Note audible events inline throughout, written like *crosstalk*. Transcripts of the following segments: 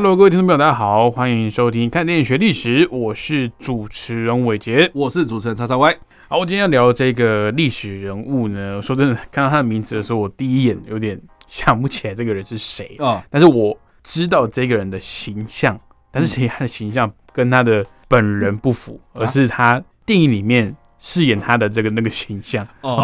Hello，各位听众朋友，大家好，欢迎收听《看电影学历史》，我是主持人伟杰。我是主持人叉叉 Y。好，我今天要聊的这个历史人物呢，说真的，看到他的名字的时候，我第一眼有点想不起来这个人是谁，哦，但是我知道这个人的形象，但是其实他的形象跟他的本人不符，而是他电影里面饰演他的这个那个形象，哦，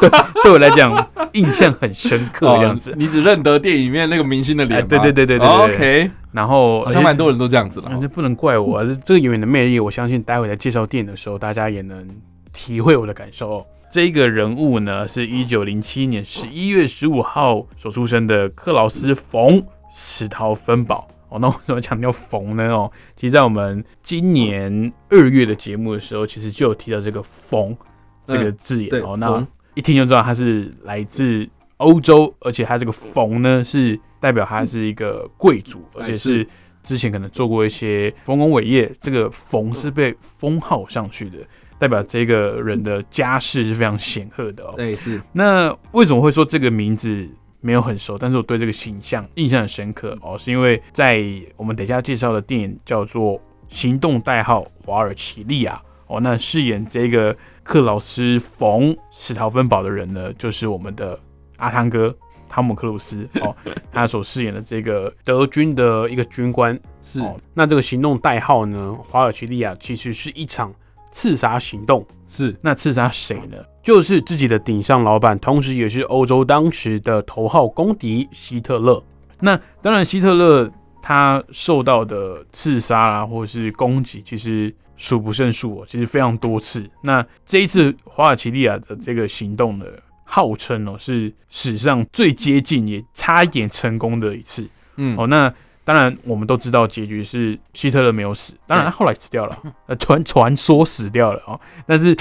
对对我来讲印象很深刻这样子。你只认得电影里面那个明星的脸哎吗？对对对对对 OK，然后好像蛮多人都这样子了啊，。这不能怪我、啊，这这个演员的魅力，我相信待会在介绍电影的时候，大家也能体会我的感受、哦。这个人物呢，是一九零七年十一月十五号所出生的克劳斯·冯·史陶芬堡。哦，那为什么强调冯呢？哦，其实，在我们今年二月的节目的时候，其实就有提到这个“冯”这个字眼、对哦。那一听就知道他是来自欧洲，而且他这个“冯”呢，是代表他是一个贵族，而且是之前可能做过一些丰功伟业，这个“冯”是被封号上去的，代表这个人的家世是非常显赫的哦。对，是那为什么会说这个名字没有很熟，但是我对这个形象印象很深刻哦？是因为在我们等一下介绍的电影叫做《行动代号华尔奇利亚》哦，那饰演这个克劳斯·冯·史陶芬堡的人呢，就是我们的阿汤哥。汤姆克鲁斯哦，*laughs* 他所饰演的这个德军的一个军官是哦，那这个行动代号呢，华尔奇利亚其实是一场刺杀行动。是那刺杀谁呢？就是自己的顶上老板，同时也是欧洲当时的头号公敌希特勒。那当然，希特勒他受到的刺杀啊，或是攻击，其实数不胜数哦，其实非常多次。那这一次华尔奇利亚的这个行动呢，号称哦是史上最接近也差一点成功的一次。嗯哦，那当然我们都知道结局是希特勒没有死，当然他后来死掉了，*laughs* 呃，传传说死掉了哦，但是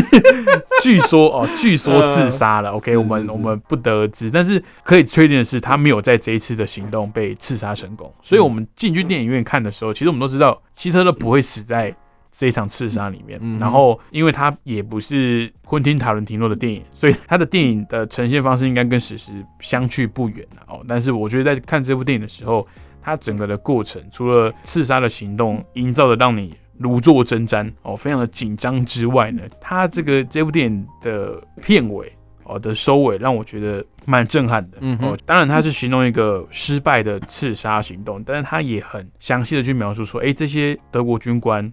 *laughs* 据说哦，据说自杀了。OK，我们我们不得而知，但是可以确定的是，他没有在这一次的行动被刺杀成功。所以我们进去电影院看的时候，其实我们都知道希特勒不会死在。这一场刺杀里面，嗯然后因为他也不是昆汀塔伦提诺的电影，所以他的电影的呈现方式应该跟史实相去不远啊哦。但是我觉得在看这部电影的时候，它整个的过程，除了刺杀的行动营造的让你如坐针毡哦，非常的紧张之外呢，它这个这部电影的片尾哦的收尾让我觉得蛮震撼的。嗯哦，当然它是形容一个失败的刺杀行动，但是它也很详细的去描述说，诶，这些德国军官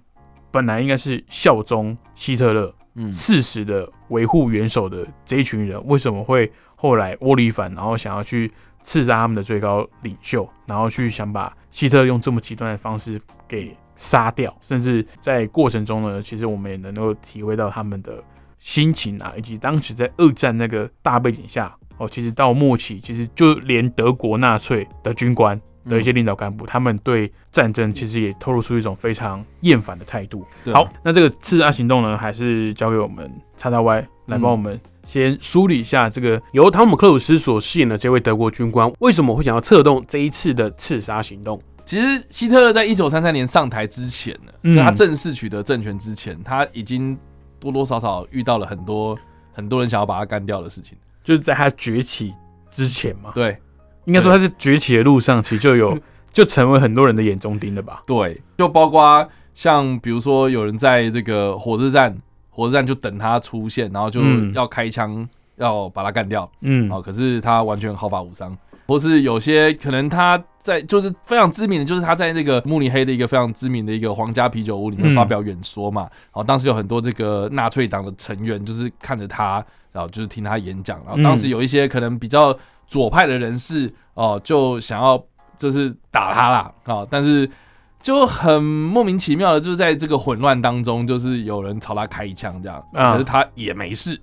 本来应该是效忠希特勒，嗯事实的维护元首的这一群人，为什么会后来窝里反，然后想要去刺杀他们的最高领袖，然后去想把希特勒用这么极端的方式给杀掉，甚至在过程中呢，其实我们也能够体会到他们的心情啊，以及当时在二战那个大背景下，哦，其实到末期，其实就连德国纳粹的军官。的一些领导干部，他们对战争其实也透露出一种非常厌烦的态度。好，那这个刺杀行动呢，还是交给我们叉叉 Y 来帮我们先梳理一下这个由汤姆克鲁斯所饰演的这位德国军官，为什么会想要策动这一次的刺杀行动？其实希特勒在一九三三年上台之前呢，嗯就他正式取得政权之前，他已经多多少少遇到了很多很多人想要把他干掉的事情。就是在他崛起之前嘛，对应该说他在崛起的路上，其实就有 *laughs* 就成为很多人的眼中钉了吧？对，就包括像比如说有人在这个火车站，火车站就等他出现，然后就嗯。要开枪要把他干掉。嗯，哦，可是他完全毫发无伤，或是有些可能他在就是非常知名的，就是他在那个慕尼黑的一个非常知名的一个皇家啤酒屋里面嗯。发表演说嘛，然后当时有很多这个纳粹党的成员就是看着他，然后就是听他演讲，然后当时有一些可能比较左派的人士哦、就想要就是打他啦。啊、但是。就很莫名其妙的，就是在这个混乱当中，就是有人朝他开一枪这样，啊可是他也没事，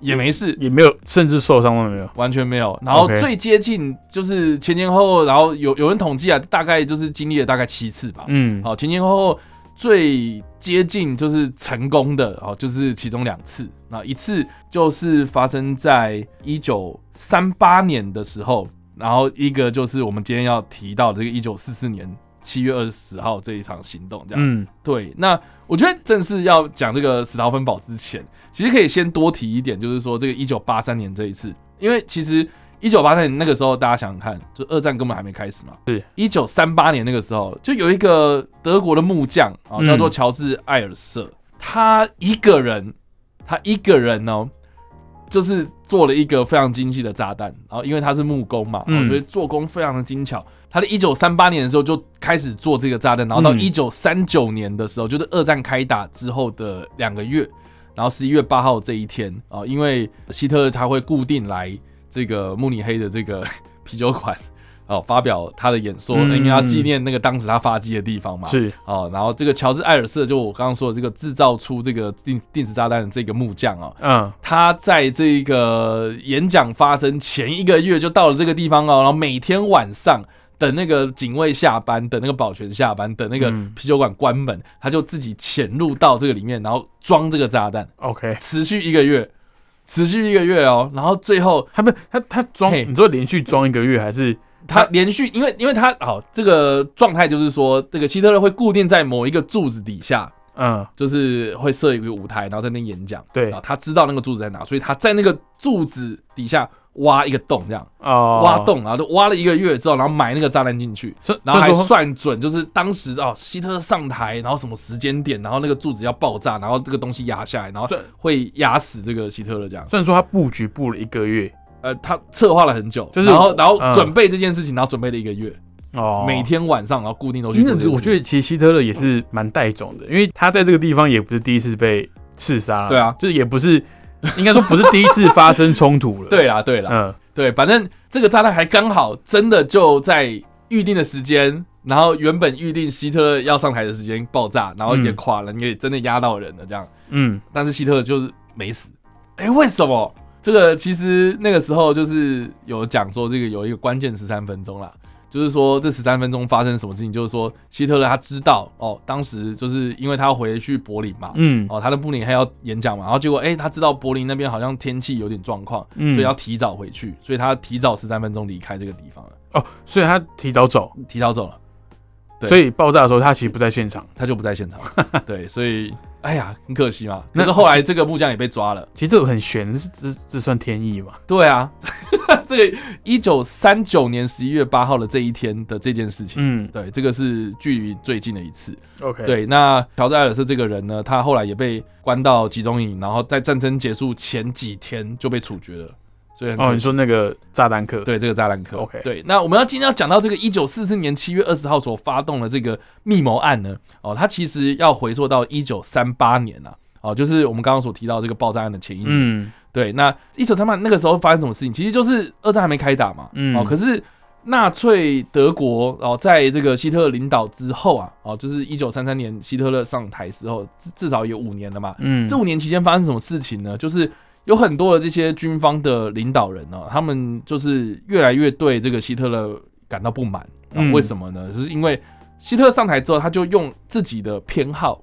也没事，也没有，甚至受伤都没有。完全没有。然后最接近就是前前后后，然后有有人统计啊，大概就是经历了大概七次吧。嗯，好，前前后后最接近就是成功的哦，就是其中两次。那一次就是发生在一九三八年的时候，然后一个就是我们今天要提到的这个一九四四年七月二十号这一场行动，这样。嗯，对，那我觉得正式要讲这个史陶芬堡之前，其实可以先多提一点，就是说这个一九八三年这一次，因为其实一九八三年那个时候，大家想想看，就二战根本还没开始嘛。是。一九三八年那个时候，就有一个德国的木匠啊，嗯叫做乔治艾尔瑟，他一个人，他一个人哦。就是做了一个非常精细的炸弹，然后因为他是木工嘛，嗯所以做工非常的精巧。他在一九三八年的时候就开始做这个炸弹，然后到嗯一九三九年的时候，就是二战开打之后的两个月，然后十一月八号这一天啊、因为希特勒他会固定来这个慕尼黑的这个 *laughs* 啤酒馆哦，发表他的演说，嗯因为要纪念那个当时他发迹的地方嘛。是，哦，然后这个乔治艾尔瑟，就我刚刚说的这个制造出这个定定时炸弹的这个木匠哦，嗯，他在这个演讲发生前一个月就到了这个地方哦，然后每天晚上等那个警卫下班，等那个保全下班，等那个嗯。啤酒馆关门，他就自己潜入到这个里面，然后装这个炸弹，OK，持续一个月，持续一个月哦，然后最后他不，他他装，你说连续装一个月还是？他连续，因为因为他好这个状态就是说，这个希特勒会固定在某一个柱子底下，嗯，就是会设一个舞台，然后在那边演讲。对然后他知道那个柱子在哪，所以他在那个柱子底下挖一个洞，这样哦，挖，洞，然后就挖了一个月之后，然后埋那个炸弹进去，然后算准，就是当时哦，希特勒上台，然后什么时间点，然后那个柱子要爆炸，然后这个东西压下来，然后会压死这个希特勒这样。虽然说他布局布了一个月，呃，他策划了很久，就是然后然后嗯。准备这件事情，然后准备了一个月，哦，每天晚上然后固定都去因为做这件事。我觉得其实希特勒也是蛮带种的，因为他在这个地方也不是第一次被刺杀。了，对啊。就是也不是，应该说不是第一次发生冲突了，，*laughs* 对啦对啦，嗯，对，反正这个炸弹还刚好真的就在预定的时间，然后原本预定希特勒要上台的时间爆炸，然后也嗯。垮了，也真的压到人了这样。嗯，但是希特勒就是没死。哎、为什么？这个其实那个时候就是有讲说，这个有一个关键十三分钟啦，就是说这十三分钟发生什么事情，就是说希特勒他知道哦，当时就是因为他要回去柏林嘛，嗯，哦，他的布林还要演讲嘛，然后结果哎、他知道柏林那边好像天气有点状况，嗯。所以要提早回去，所以他提早十三分钟离开这个地方了，哦，所以他提早走，提早走了，对所以爆炸的时候他其实不在现场。他就不在现场，*laughs* 对，所以哎呀，很可惜嘛。那后来这个木匠也被抓了。其实这个很悬，这这这算天意嘛？对啊，*laughs* 这个一九三九年十一月八号的这一天的这件事情，嗯对，这个是距离最近的一次。，OK，，对，那乔治艾尔斯这个人呢，他后来也被关到集中营，然后在战争结束前几天就被处决了，所以很哦，你说那个炸弹客，，对这个炸弹客 OK 对，那我们要今天要讲到这个一九四四年七月二十号所发动的这个密谋案呢，哦，它其实要回溯到一九三八年啊，哦，就是我们刚刚所提到这个爆炸案的前一年。嗯对，那一九三八那个时候发生什么事情？其实就是二战还没开打嘛，嗯哦，可是纳粹德国哦，在这个希特勒领导之后啊，哦，就是一九三三年希特勒上台之后，至至少有五年了嘛。嗯，这五年期间发生什么事情呢？就是有很多的这些军方的领导人呢、他们就是越来越对这个希特勒感到不满。为什么呢？就是因为希特勒上台之后，他就用自己的偏好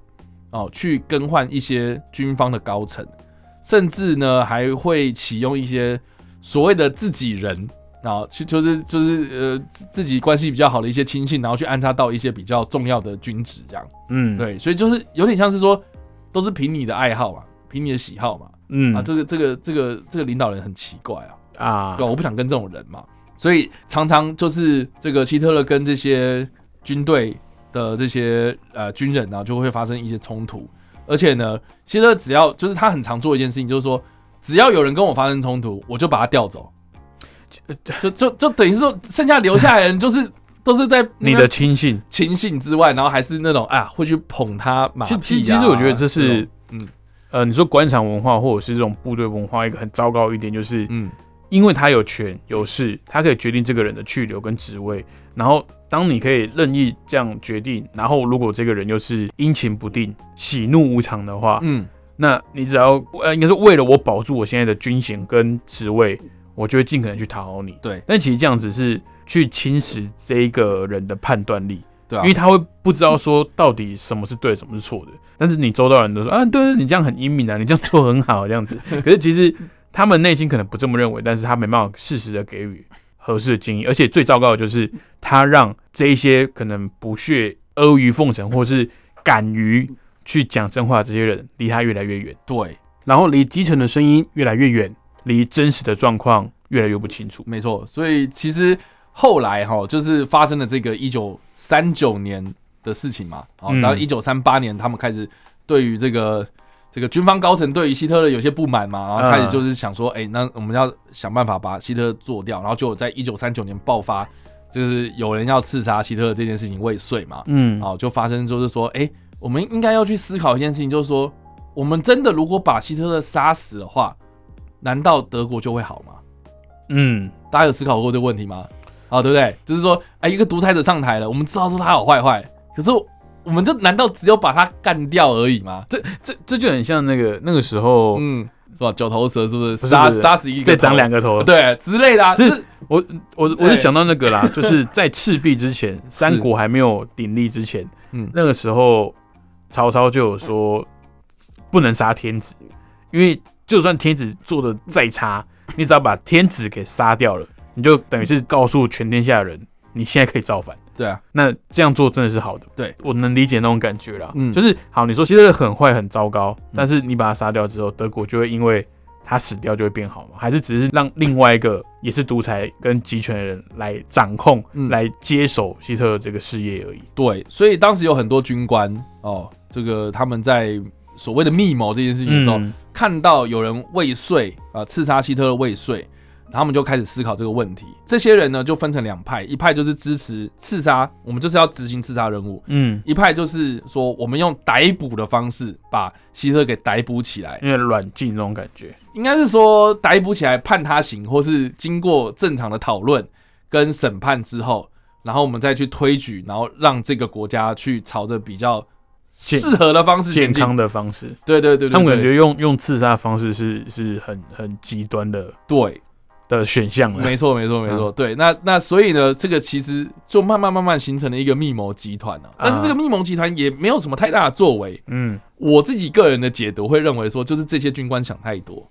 哦去更换一些军方的高层，甚至呢还会启用一些所谓的自己人。然后去 *laughs* 就是就是呃自自己关系比较好的一些亲信，然后去安插到一些比较重要的军职这样。嗯，，对，所以就是有点像是说，都是凭你的爱好嘛，凭你的喜好嘛。嗯。啊，这个这个这个这个领导人很奇怪啊，啊。对吧、我不想跟这种人嘛，所以常常就是这个希特勒跟这些军队的这些呃军人呢、就会发生一些冲突，而且呢，希特勒只要就是他很常做一件事情，就是说，只要有人跟我发生冲突，我就把他调走，就就就等于是说，剩下留下来的人就是都是在 *laughs* 你的亲信，亲信之外，然后还是那种啊会去捧他马屁、啊。其其其实我觉得这是嗯呃，你说官场文化或者是这种部队文化一个很糟糕一点，就是嗯因为他有权有势，他可以决定这个人的去留跟职位。然后当你可以任意这样决定，然后如果这个人又是阴晴不定、喜怒无常的话，嗯，那你只要呃，应该是为了我保住我现在的军衔跟职位，我就会尽可能去讨好你。对但其实这样子是去侵蚀这一个人的判断力，对啊因为他会不知道说到底什么是对，什么是错的。但是你周遭人都说啊，对对，你这样很英明啊，你这样做很好，这样子。*laughs* 可是其实他们内心可能不这么认为，但是他没办法适时的给予合适的建议，而且最糟糕的就是他让这一些可能不屑阿谀奉承，或是敢于去讲真话的这些人，离他越来越远，对，然后离基层的声音越来越远，离真实的状况越来越不清楚。没错。所以其实后来哈，就是发生了这个一九三九年的事情嘛。哦，然后一九三八年，他们开始对于这个这个军方高层对于希特勒有些不满嘛，然后开始就是想说，哎、那我们要想办法把希特勒做掉，然后就在一九三九年爆发，就是有人要刺杀希特勒这件事情未遂嘛。嗯，哦，就发生就是说，哎、我们应该要去思考一件事情，就是说，我们真的如果把希特勒杀死的话，难道德国就会好吗？嗯，大家有思考过这个问题吗？啊，对不对？就是说，哎，一个独裁者上台了，我们知道说他好坏坏，可是我们就难道只有把他干掉而已吗？这这这就很像那个那个时候，嗯，是吧？九头蛇是不是杀杀死一个再长两个头。对之类的啊？是是我我我就想到那个啦，就是在赤壁之前，*laughs* 三国还没有鼎立之前，嗯那个时候曹操就有说不能杀天子，因为就算天子做的再差，你只要把天子给杀掉了，你就等于是告诉全天下的人，你现在可以造反。对啊，那这样做真的是好的，对我能理解那种感觉啦。嗯就是好，你说希特勒很坏很糟糕，但是你把他杀掉之后，德国就会因为他死掉就会变好吗？还是只是让另外一个也是独裁跟集权的人来掌控、嗯来接手希特勒这个事业而已？对，所以当时有很多军官哦，这个他们在所谓的密谋这件事情的时候，嗯看到有人未遂啊、刺杀希特勒未遂，他们就开始思考这个问题。这些人呢就分成两派，一派就是支持刺杀，我们就是要执行刺杀任务；嗯，一派就是说我们用逮捕的方式把希特勒给逮捕起来，因为软禁那种感觉。应该是说逮捕起来判他刑，或是经过正常的讨论跟审判之后，然后我们再去推举，然后让这个国家去朝着比较适合的方式健。康的方式，对对对对，对他们感觉用用刺杀的方式是是很很极端的对。的选项了。没错，没错，没错。对，那那所以呢，这个其实就慢慢慢慢形成了一个密谋集团啊。但是这个密谋集团也没有什么太大的作为。嗯，我自己个人的解读会认为说，就是这些军官想太多，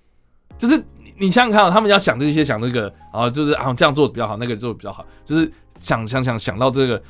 就是你你想想看、啊，他们要想这些想这个，啊，就是啊这样做比较好，那个做比较好，就是想想想想到这个，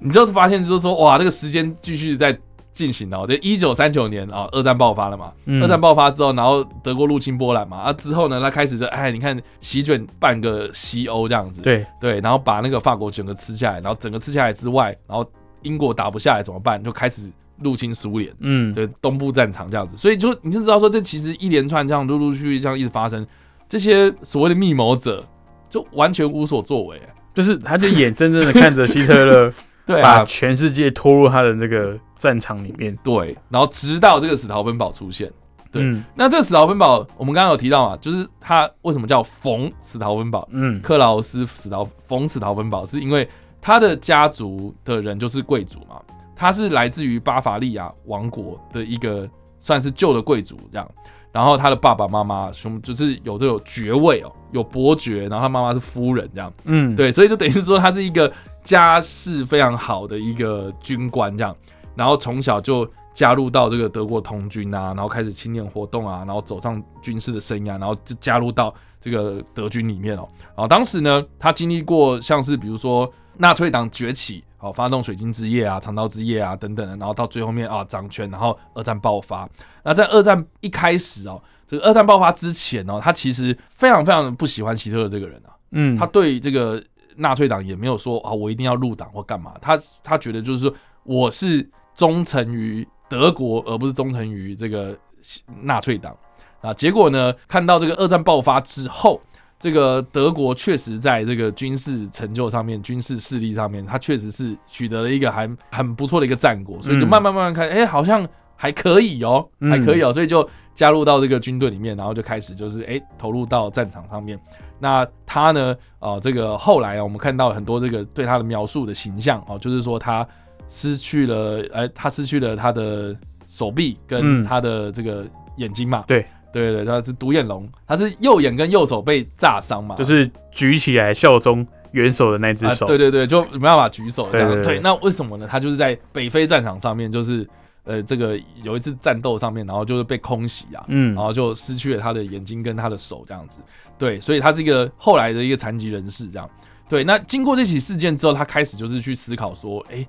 你就是发现就是说，哇，这个时间继续在进行哦。就一九三九年啊，二战爆发了嘛。嗯二战爆发之后，然后德国入侵波兰嘛，啊之后呢，他开始就哎，你看席卷半个西欧这样子，对，对，然后把那个法国整个吃下来，然后整个吃下来之外，然后英国打不下来怎么办？就开始入侵苏联，嗯，对，东部战场这样子，所以就你就知道说，这其实一连串这样陆陆续续这样一直发生，这些所谓的密谋者就完全无所作为，就是他就眼睁睁的看着希特勒对把啊，全世界拖入他的那个战场里面。对，然后直到这个史陶芬堡出现。对嗯。那这个史陶芬堡，我们刚刚有提到嘛，就是他为什么叫冯史陶芬堡？嗯。克劳斯史陶冯史陶芬堡，是因为他的家族的人就是贵族嘛，他是来自于巴伐利亚王国的一个算是旧的贵族这样，然后他的爸爸妈妈兄就是有这种爵位哦，有伯爵，然后他妈妈是夫人这样，嗯，对，所以就等于是说他是一个家世非常好的一个军官这样，然后从小就加入到这个德国童军啊，然后开始青年活动啊，然后走上军事的生涯，然后就加入到这个德军里面哦。然后当时呢，他经历过像是比如说纳粹党崛起。哦，发动水晶之夜啊、长刀之夜啊等等的，然后到最后面啊掌权，然后二战爆发。那在二战一开始哦，这个二战爆发之前哦，他其实非常非常不喜欢希特勒这个人啊。嗯，他对这个纳粹党也没有说啊，我一定要入党或干嘛。他他觉得就是说，我是忠诚于德国，而不是忠诚于这个纳粹党啊。结果呢，看到这个二战爆发之后，这个德国确实在这个军事成就上面、军事势力上面，他确实是取得了一个还很不错的一个战果，所以就嗯慢慢慢慢看，哎、好像还可以哦，嗯还可以哦，所以就加入到这个军队里面，然后就开始就是哎、投入到战场上面。那他呢，呃，这个后来啊，我们看到很多这个对他的描述的形象哦，就是说他失去了，哎、他失去了他的手臂跟嗯他的这个眼睛嘛。对对对，他是独眼龙，他是右眼跟右手被炸伤嘛，就是举起来效忠元首的那只啊手。对对对，就没办法举手这样。对对对那为什么呢？他就是在北非战场上面，就是呃，这个有一次战斗上面，然后就是被空袭啊，嗯然，后就失去了他的眼睛跟他的手这样子。对，所以他是一个后来的一个残疾人士这样。对，那经过这起事件之后，他开始就是去思考说，哎，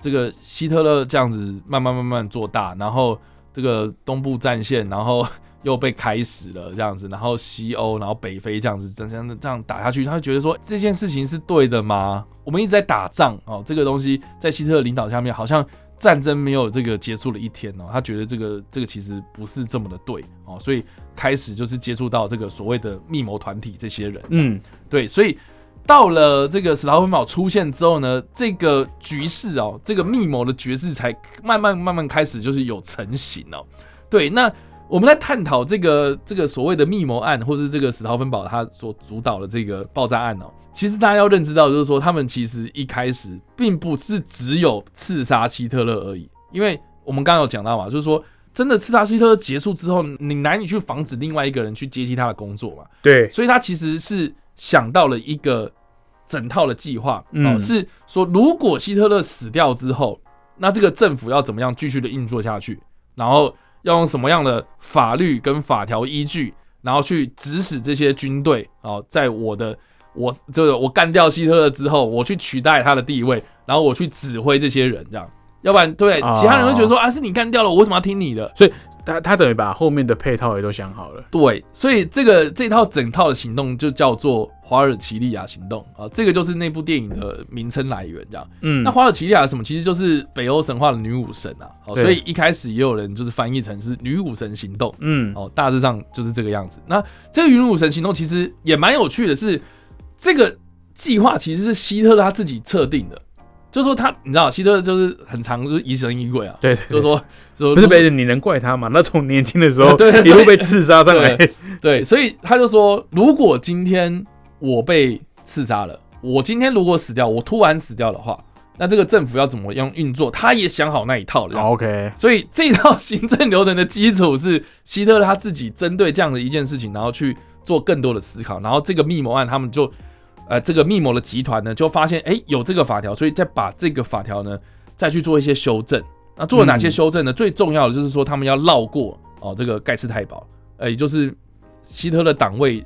这个希特勒这样子慢慢慢慢做大，然后这个东部战线，然后又被开始了这样子，然后西欧，然后北非这样子，这样这样打下去，他就觉得说这件事情是对的吗？我们一直在打仗哦，这个东西在希特勒领导下面，好像战争没有这个结束的一天哦，他觉得这个这个其实不是这么的对哦，所以开始就是接触到这个所谓的密谋团体这些人，嗯，对，所以到了这个史陶芬堡出现之后呢，这个局势哦，这个密谋的局势才慢慢慢慢开始就是有成型哦。对，那我们在探讨这个这个所谓的密谋案，或是这个史陶芬堡他所主导的这个爆炸案哦，其实大家要认知到，就是说他们其实一开始并不是只有刺杀希特勒而已，因为我们刚刚有讲到嘛，就是说。真的刺杀希特勒结束之后，你难以去防止另外一个人去接替他的工作嘛？对，所以他其实是想到了一个整套的计划，哦，嗯是说如果希特勒死掉之后，那这个政府要怎么样继续的运作下去，然后要用什么样的法律跟法条依据，然后去指使这些军队啊，在我的我就是我干掉希特勒之后，我去取代他的地位，然后我去指挥这些人这样。要不然，对哦其他人会觉得说啊，是你干掉了，我为什么要听你的？所以他他等于把后面的配套也都想好了。对，所以这个这套整套的行动就叫做华尔奇利亚行动啊，这个就是那部电影的名称来源，这样。嗯，那华尔奇利亚是什么？其实就是北欧神话的女武神啊，好，所以一开始也有人就是翻译成是女武神行动，嗯，哦，大致上就是这个样子。那这个女武神行动其实也蛮有趣的是，这个计划其实是希特勒他自己测定的，就是说他你知道希特勒就是很常就是疑神疑鬼啊，对，就是说说不是别人你能怪他吗？那从年轻的时候 *laughs* 一路被刺杀上来，*laughs* 对，所以他就说，如果今天我被刺杀了，我今天如果死掉，我突然死掉的话，那这个政府要怎么样运作，他也想好那一套了。OK，所以这套行政流程的基础是希特勒他自己针对这样的一件事情，然后去做更多的思考，然后这个密谋案他们就，呃，这个密谋的集团呢就发现，哎、有这个法条，所以再把这个法条呢再去做一些修正。那做了哪些嗯修正呢？最重要的就是说他们要绕过哦这个盖茨太保，呃，也就是希特勒党卫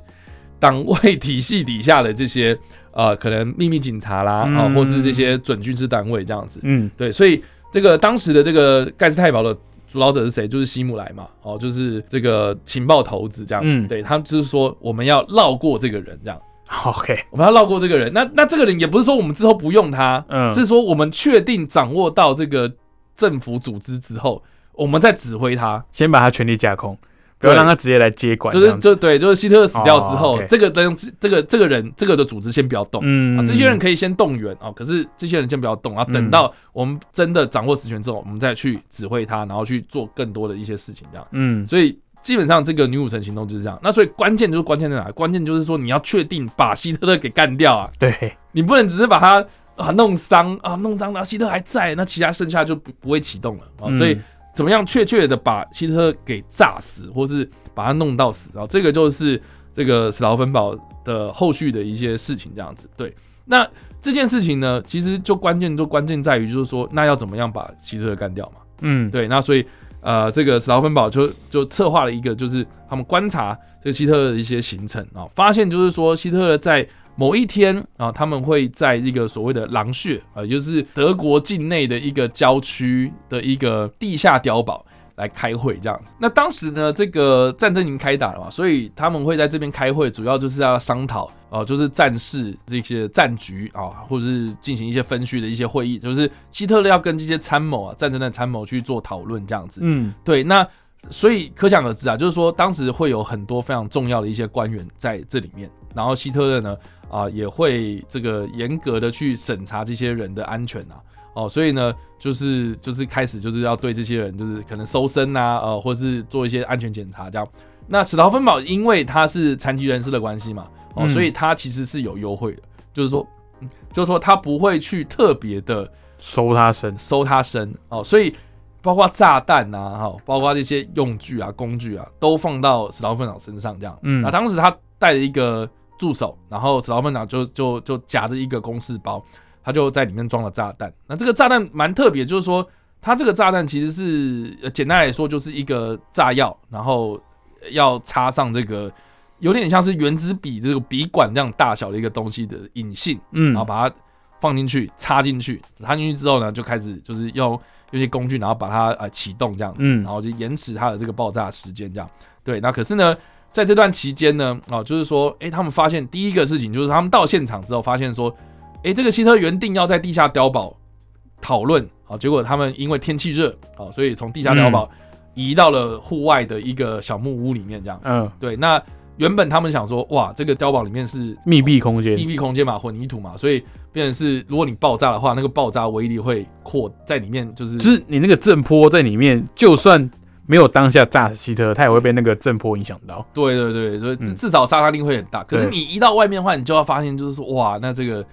党卫体系底下的这些呃可能秘密警察啦，啊、嗯或是这些准军事单位这样子。嗯，对，所以这个当时的这个盖世太保的主导者是谁？就是希姆莱嘛，哦，就是这个情报头子这样。嗯对他们就是说我们要绕过这个人，这样 *laughs* OK，我们要绕过这个人。那那这个人也不是说我们之后不用他，嗯是说我们确定掌握到这个政府组织之后，我们再指挥他。先把他权力架空，不要让他直接来接管，就是就对，就是希特勒死掉之后，这个人这个这个人这个的组织先不要动。嗯啊，这些人可以先动员啊，可是这些人先不要动，然后等嗯到我们真的掌握实权之后，我们再去指挥他，然后去做更多的一些事情，这样。嗯，所以基本上这个女武神行动就是这样。那所以关键就是关键在哪？关键就是说你要确定把希特勒给干掉啊，对，你不能只是把他啊弄伤啊弄伤，然后希特勒还在，那其他剩下就不不会启动了啊。嗯所以怎么样确切的把希特勒给炸死，或是把他弄到死啊？这个就是这个史劳芬堡的后续的一些事情，这样子。对，那这件事情呢，其实就关键就关键在于就是说，那要怎么样把希特勒干掉嘛？嗯，对，那所以呃，这个史劳芬堡就就策划了一个，就是他们观察这个希特勒的一些行程啊，发现就是说希特勒在某一天啊，他们会在一个所谓的狼穴啊，也就是德国境内的一个郊区的一个地下碉堡。来开会这样子，那当时呢，这个战争已经开打了嘛，所以他们会在这边开会，主要就是要商讨哦、就是战事这些战局啊，或者是进行一些分区的一些会议，就是希特勒要跟这些参谋啊，战争的参谋去做讨论这样子。嗯，对，那所以可想而知啊，就是说当时会有很多非常重要的一些官员在这里面，然后希特勒呢啊、也会这个严格的去审查这些人的安全啊。哦，所以呢，就是就是开始就是要对这些人，就是可能搜身啊，呃，或是做一些安全检查这样。那史陶芬堡因为他是残疾人士的关系嘛，哦，嗯所以他其实是有优惠的，就是说，嗯就是说他不会去特别的收他身，搜他身哦，所以包括炸弹啊，哈，包括这些用具啊、工具啊，都放到史陶芬岛身上这样。嗯那当时他带了一个助手，然后史陶芬岛就就就夹着一个公事包，他就在里面装了炸弹。那这个炸弹蛮特别，就是说它这个炸弹其实是呃简单来说就是一个炸药，然后要插上这个有点像是原子笔这个笔管这样大小的一个东西的引信，嗯然后把它放进去，插进去，插进去之后呢，就开始就是用用一些工具，然后把它呃启动这样子，嗯然后就延迟它的这个爆炸时间这样。对，那可是呢，在这段期间呢，哦，就是说，诶，他们发现第一个事情就是他们到现场之后发现说，诶，这个希特原定要在地下碉堡讨论，好，结果他们因为天气热，好，所以从地下碉堡移到了户外的一个小木屋里面这样。嗯，对，那原本他们想说，哇，这个碉堡里面是密闭空间密，闭空间嘛，混凝土嘛，所以变成是，如果你爆炸的话，那个爆炸威力会扩在里面，就是就是你那个震波在里面，就算没有当下炸死希特勒，他也会被那个震波影响到。对对对，所以至少杀伤力会很大。可是你移到外面的话，你就要发现就是说，哇，那这个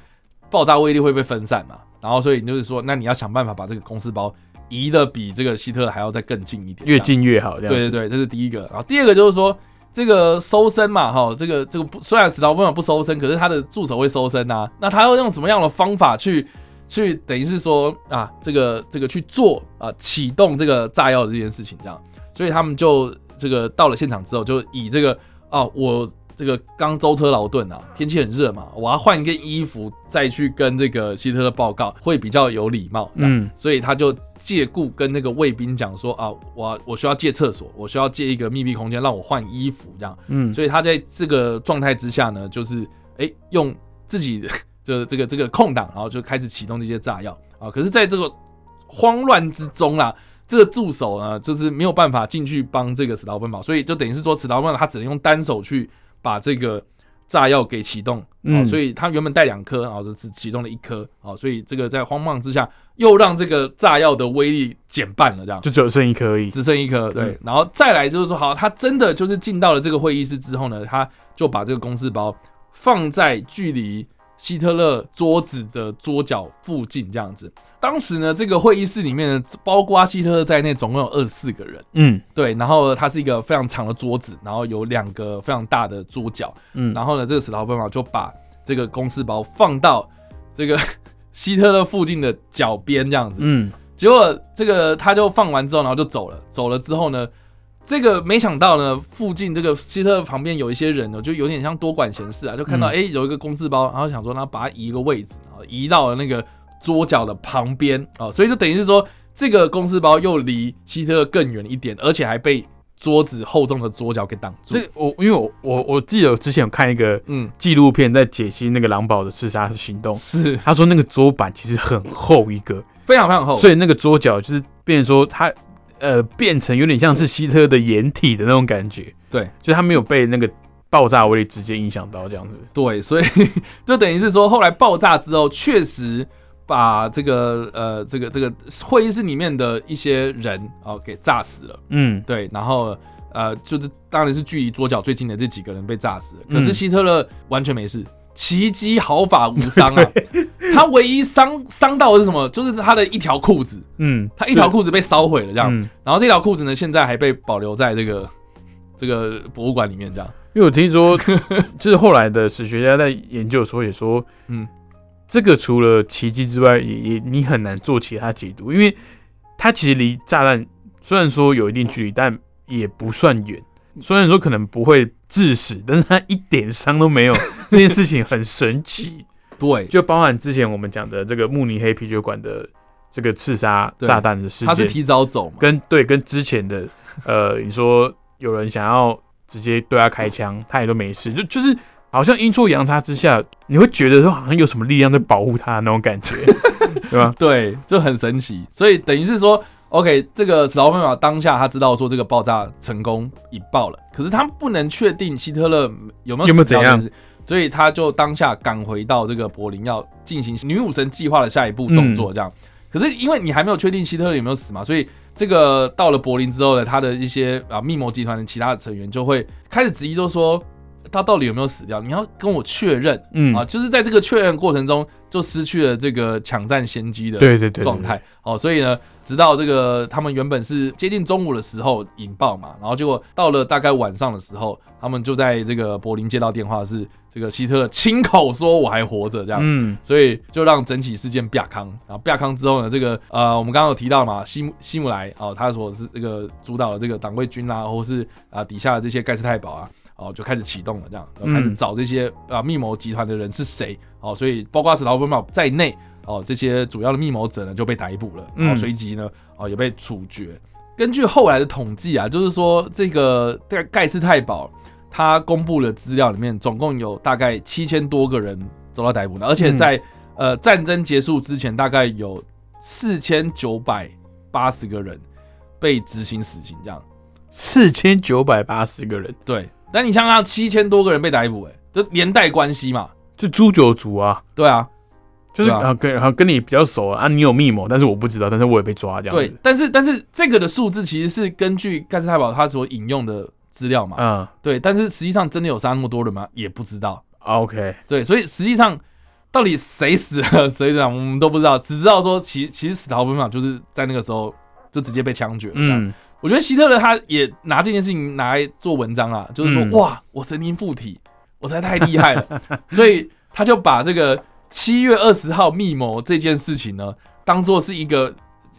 爆炸威力会被分散嘛，然后所以你就是说，那你要想办法把这个公司包移的比这个希特勒还要再更近一点，越近越好，这样。对对对，这是第一个。然后第二个就是说，这个搜身嘛，哈，这个这个不虽然史达芬不搜身，可是他的助手会搜身啊。那他要用什么样的方法去去等于是说啊，这个这个去做啊启动这个炸药的这件事情，这样。所以他们就这个到了现场之后，就以这个啊我。这个刚舟车劳顿啊，天气很热嘛，我要换一件衣服再去跟这个希特勒报告，会比较有礼貌。嗯所以他就借故跟那个卫兵讲说啊，我我需要借厕所，我需要借一个密闭空间让我换衣服这样。嗯，所以他在这个状态之下呢，就是哎、用自己的 *laughs* 这这个这个空档，然后就开始启动这些炸药啊。可是，在这个慌乱之中啦。这个助手呢，就是没有办法进去帮这个史劳芬堡，所以就等于是说，史劳芬堡他只能用单手去把这个炸药给启动，嗯。哦，所以他原本带两颗，然后就只启动了一颗，哦，所以这个在慌忙之下，又让这个炸药的威力减半了，这样。就只有剩一颗而已。只剩一颗，对，嗯。然后再来就是说，好，他真的就是进到了这个会议室之后呢，他就把这个公事包放在距离希特勒桌子的桌角附近这样子。当时呢，这个会议室里面呢，包括希特勒在内，总共有二十四个人。嗯对，然后它是一个非常长的桌子，然后有两个非常大的桌角，嗯，然后呢，这个史劳芬堡就把这个公事包放到这个 *laughs* 希特勒附近的脚边这样子。嗯结果这个他就放完之后，然后就走了。走了之后呢，这个没想到呢，附近这个希特勒旁边有一些人呢，就有点像多管闲事啊，就看到诶有一个公事包，然后想说，那把它移一个位置，然后移到了那个桌角的旁边哦，所以就等于是说，这个公事包又离希特勒更远一点，而且还被桌子厚重的桌角给挡住。这。我因为我我我记得我之前有看一个嗯，纪录片，在解析那个狼堡的刺杀行动，是。他说那个桌板其实很厚一个，非常非常厚，所以那个桌角就是变成说它呃变成有点像是希特勒的掩体的那种感觉，对，就他没有被那个爆炸威力直接影响到这样子。对，所以 *laughs* 就等于是说，后来爆炸之后，确实把这个呃这个这个会议室里面的一些人哦给炸死了。嗯对，然后呃就是当然是距离桌角最近的这几个人被炸死了，可是嗯希特勒完全没事。奇迹毫发无伤啊！*laughs* 他唯一伤伤到的是什么？就是他的一条裤子，嗯，他一条裤子被烧毁了，这样。嗯然后这条裤子呢，现在还被保留在这个 *laughs* 这个博物馆里面，这样。因为我听说，*laughs* 就是后来的史学家在研究的时候也说，嗯，这个除了奇迹之外，也也你很难做其他解读，因为它其实离炸弹虽然说有一定距离，但也不算远。虽然说可能不会致死，但是他一点伤都没有，*laughs* 这件事情很神奇。对，就包含之前我们讲的这个慕尼黑啤酒馆的这个刺杀炸弹的事件，他是提早走嘛？跟对跟之前的呃，你说有人想要直接对他开枪，*laughs* 他也都没事，就就是好像阴错阳差之下，你会觉得说好像有什么力量在保护他那种感觉，*laughs* 对吧？对，就很神奇。所以等于是说，OK，这个史劳芬法当下他知道说这个爆炸成功引爆了，可是他不能确定希特勒有没有有没有怎样所以他就当下赶回到这个柏林，要进行女武神计划的下一步动作。这样，可是因为你还没有确定希特勒有没有死嘛，所以这个到了柏林之后呢，他的一些啊密谋集团的其他的成员就会开始质疑，就说。他到底有没有死掉，你要跟我确认嗯啊，就是在这个确认过程中，就失去了这个抢占先机的对对对对状态。哦，所以呢，直到这个他们原本是接近中午的时候引爆嘛，然后结果到了大概晚上的时候，他们就在这个柏林接到电话，是这个希特勒亲口说我还活着这样，嗯。所以就让整起事件变康。然后变康之后呢，这个呃，我们刚刚有提到嘛，希姆西姆莱哦，他所是这个主导的这个党卫军啊，或是啊、底下的这些盖世太保啊，哦，就开始启动了，这样，然后开始嗯找这些啊、密谋集团的人是谁哦，所以包括史劳芬堡在内哦，这些主要的密谋者呢就被逮捕了，然后嗯随即呢哦也被处决。根据后来的统计啊，就是说这个盖盖世太保他公布的资料里面，总共有大概七千多个人遭到逮捕的，而且嗯在、呃战争结束之前，大概有四千九百八十个人被执行死刑，这样四千九百八十个人，对。但你想想，七千多个人被逮捕、哎，就连带关系嘛，就诛九族啊，对啊，就是对啊啊跟啊跟你比较熟啊，你有密谋，但是我不知道，但是我也被抓这样子。。对但是但是这个的数字其实是根据盖世太保他所引用的资料嘛，嗯对。但是实际上真的有杀那么多人吗？也不知道。，OK，对，所以实际上到底谁死了谁这样，我们都不知道，只知道说其其实史陶芬堡就是在那个时候就直接被枪决嗯我觉得希特勒他也拿这件事情拿来做文章啊，就是说、嗯。哇，我神经附体，我实在太厉害了，*laughs* 所以他就把这个七月二十号密谋这件事情呢，当做是一个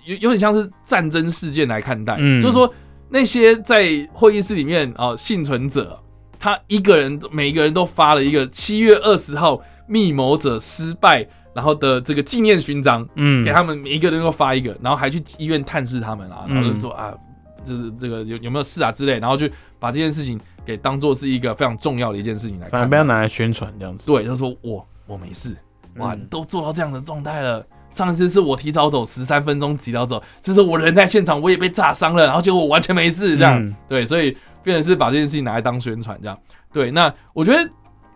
有有点像是战争事件来看待，嗯。就是说那些在会议室里面啊、幸存者，他一个人每一个人都发了一个七月二十号密谋者失败。然后的这个纪念勋章，嗯。给他们每一个人都发一个，然后还去医院探视他们啊，嗯然后就说啊，就是这个有有没有事啊之类，然后就把这件事情给当做是一个非常重要的一件事情来看。反正不要拿来宣传这样子。对，他说我我没事，哇，嗯都做到这样的状态了。上一次是我提早走十三分钟提早走，这次我人在现场，我也被炸伤了，然后结果我完全没事，这样、嗯对，所以变成是把这件事情拿来当宣传这样。对，那我觉得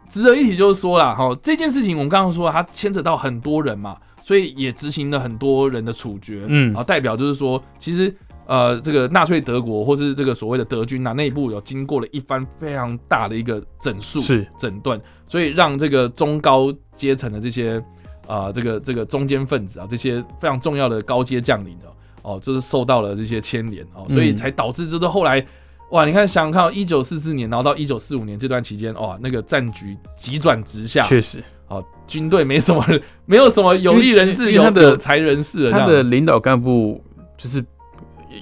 值得一提就是说啦，哈，这件事情我们刚刚说它牵扯到很多人嘛，所以也执行了很多人的处决，嗯然后代表就是说，其实呃，这个纳粹德国或是这个所谓的德军啊，内部有经过了一番非常大的一个整肃、是。整顿，所以让这个中高阶层的这些啊、这个这个中间分子啊，这些非常重要的高阶将领哦，哦，就是受到了这些牵连哦，所以嗯才导致就是后来。哇，你看，想想看，一九四四年，然后到一九四五年这段期间，哇，那个战局急转直下，确实，哦，军队没什么，没有什么有利人士、有的有才人士他样。的领导干部就是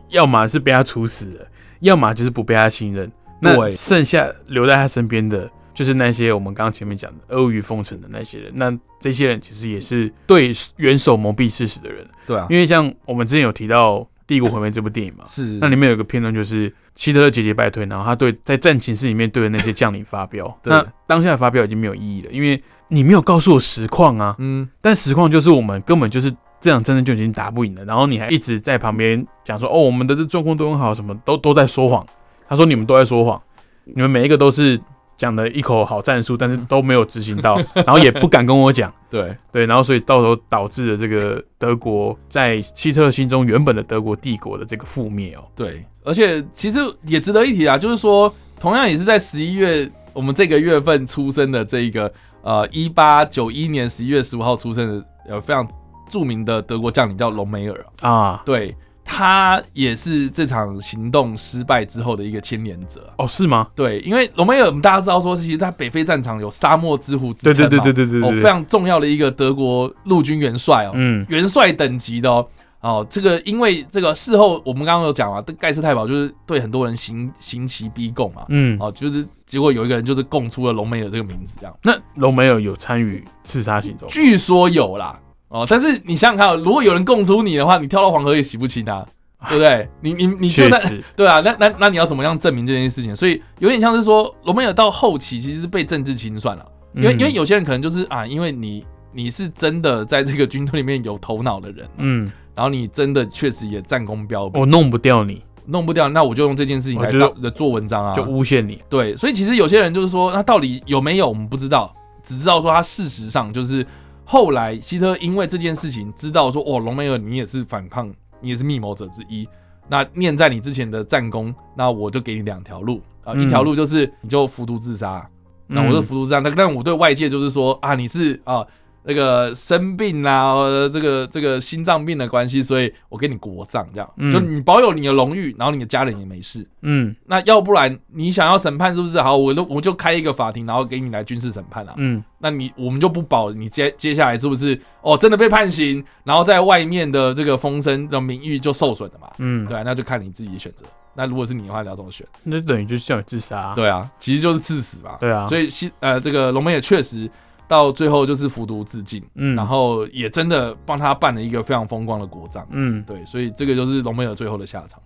要么是被他处死了，要么就是不被他信任。那剩下留在他身边的，就是那些我们刚刚前面讲的阿谀奉承的那些人。那这些人其实也是对元首蒙蔽事实的人，对啊，因为像我们之前有提到《帝国毁灭》这部电影嘛，是那里面有个片段就是希特勒节节败退，然后他对在战情室里面对着那些将领发飙。*laughs* 那当下的发飙已经没有意义了，因为你没有告诉我实况啊。嗯，但实况就是我们根本就是这场战争就已经打不赢了，然后你还一直在旁边讲说哦，我们的这状况都很好，什么都都在说谎。他说你们都在说谎，你们每一个都是讲的一口好战术，但是 *laughs* 都没有执行到，然后也不敢跟我讲。*laughs* 对，对，然后所以到时候导致了这个德国在希特勒心中原本的德国帝国的这个覆灭哦。对，而且其实也值得一提啊，就是说，同样也是在十一月，我们这个月份出生的这一个呃，一八九一年十一月十五号出生的，有非常著名的德国将领叫隆美尔，啊，对他也是这场行动失败之后的一个牵连者。哦，是吗？对，因为隆美尔，我们大家知道说，其实在北非战场有沙漠之虎之对称嘛，对对对对对对哦，非常重要的一个德国陆军元帅哦，嗯元帅等级的哦。哦，这个因为这个事后我们刚刚有讲嘛，这盖世太保就是对很多人刑刑期逼供嘛，嗯。哦，就是结果有一个人就是供出了隆美尔这个名字，这样那隆美尔有参与刺杀行动？据说有啦，哦，但是你想想看哦，如果有人供出你的话，你跳到黄河也洗不清啊，*laughs* 对不对？你你你就在，对啊，那那那你要怎么样证明这件事情？所以有点像是说，罗美尔到后期其实是被政治清算了，因为、嗯因为有些人可能就是啊，因为你你是真的在这个军队里面有头脑的人，嗯，然后你真的确实也战功彪炳，我弄不掉你，弄不掉，那我就用这件事情来我觉得当来做文章啊。就诬陷你。对，所以其实有些人就是说，那到底有没有我们不知道，只知道说他事实上就是后来希特勒因为这件事情知道说，哦，隆美尔你也是反抗，你也是密谋者之一。那念在你之前的战功，那我就给你两条路啊，嗯一条路就是你就服毒自杀，那我就服毒自杀，但但我对外界就是说啊，你是啊。那个生病啊，呃，这个这个心脏病的关系，所以我给你国葬，这样，嗯就你保有你的荣誉，然后你的家人也没事。嗯那要不然你想要审判是不是？好，我都我就开一个法庭，然后给你来军事审判啊。嗯那你我们就不保你接接下来是不是哦真的被判刑，然后在外面的这个风声的名誉就受损了嘛？嗯，对啊，那就看你自己的选择。那如果是你的话，你要怎么选？那等于就是叫你自杀啊。对啊，其实就是致死嘛。对啊，所以西呃这个龙门也确实到最后就是服毒自尽，嗯，然后也真的帮他办了一个非常风光的国葬。嗯，对，所以这个就是龙门尔最后的下场，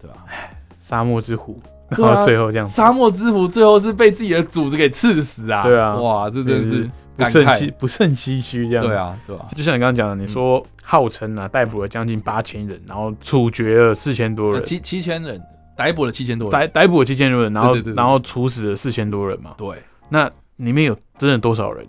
对吧、沙漠之虎，然后最后这样子，沙漠之虎最后是被自己的主子给刺死啊！对啊。哇，这真的是不胜唏不胜唏嘘这样。对，啊，对吧、就像你刚刚讲的，你说号称啊逮捕了将近八千人，然后处决了四千多人，呃七七千人逮捕了七千多人，逮逮捕了七千多人，然后然后处死了四千多人嘛。对。那里面有真的多少人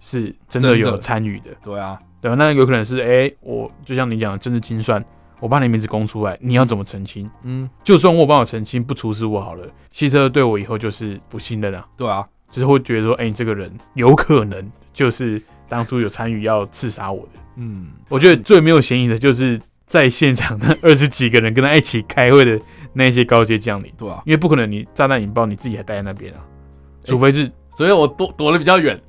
是真的有参与的？对啊，对吧？那有可能是哎、我就像你讲的政治精算，我把你名字公出来，你要怎么澄清？嗯，就算我帮我澄清，不处死我好了，希特勒对我以后就是不信任啊，对啊，就是会觉得说，哎、你这个人有可能就是当初有参与要刺杀我的。嗯，我觉得最没有嫌疑的就是在现场那 *laughs* 二十几个人跟他一起开会的那些高阶将领，对啊，因为不可能你炸弹引爆你自己还待在那边啊，除非是、所以我躲躲得比较远。*laughs*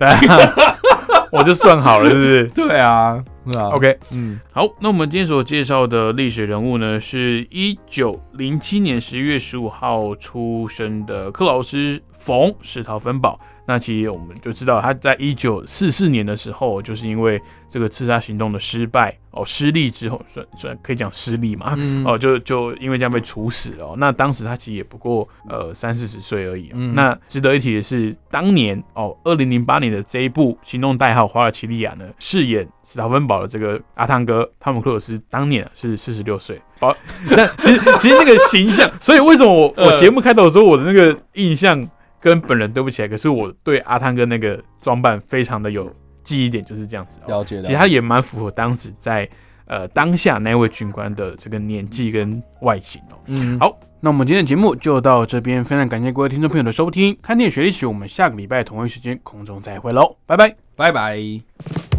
我就算好了，是不是 *laughs* 对啊，对啊？OK，嗯，好，那我们今天所介绍的历史人物呢，是一九零七年十一月十五号出生的克劳斯·冯史陶芬堡。那其实我们就知道，他在一九四四年的时候，就是因为这个刺杀行动的失败哦，失利之后，算算可以讲失利嘛，嗯哦，就就因为这样被处死了、哦。那当时他其实也不过呃三四十岁而已、哦。嗯那值得一提的是，当年哦，二零零八年的这一部《行动代号华尔奇利亚》呢，饰演史陶芬堡的这个阿汤哥汤姆克鲁斯，当年是四十六岁。哦，*laughs* 那其实其实那个形象，所以为什么我 *laughs* 我呃节目开头的时候我的那个印象跟本人对不起来，可是我对阿汤哥那个装扮非常的有记忆点，就是这样子、哦。了解的。其实他也蛮符合当时在呃当下那位军官的这个年纪跟外形哦。嗯，好，那我们今天的节目就到这边，非常感谢各位听众朋友的收听。看电影学历史，我们下个礼拜同一时间空中再会喽，拜拜。拜拜。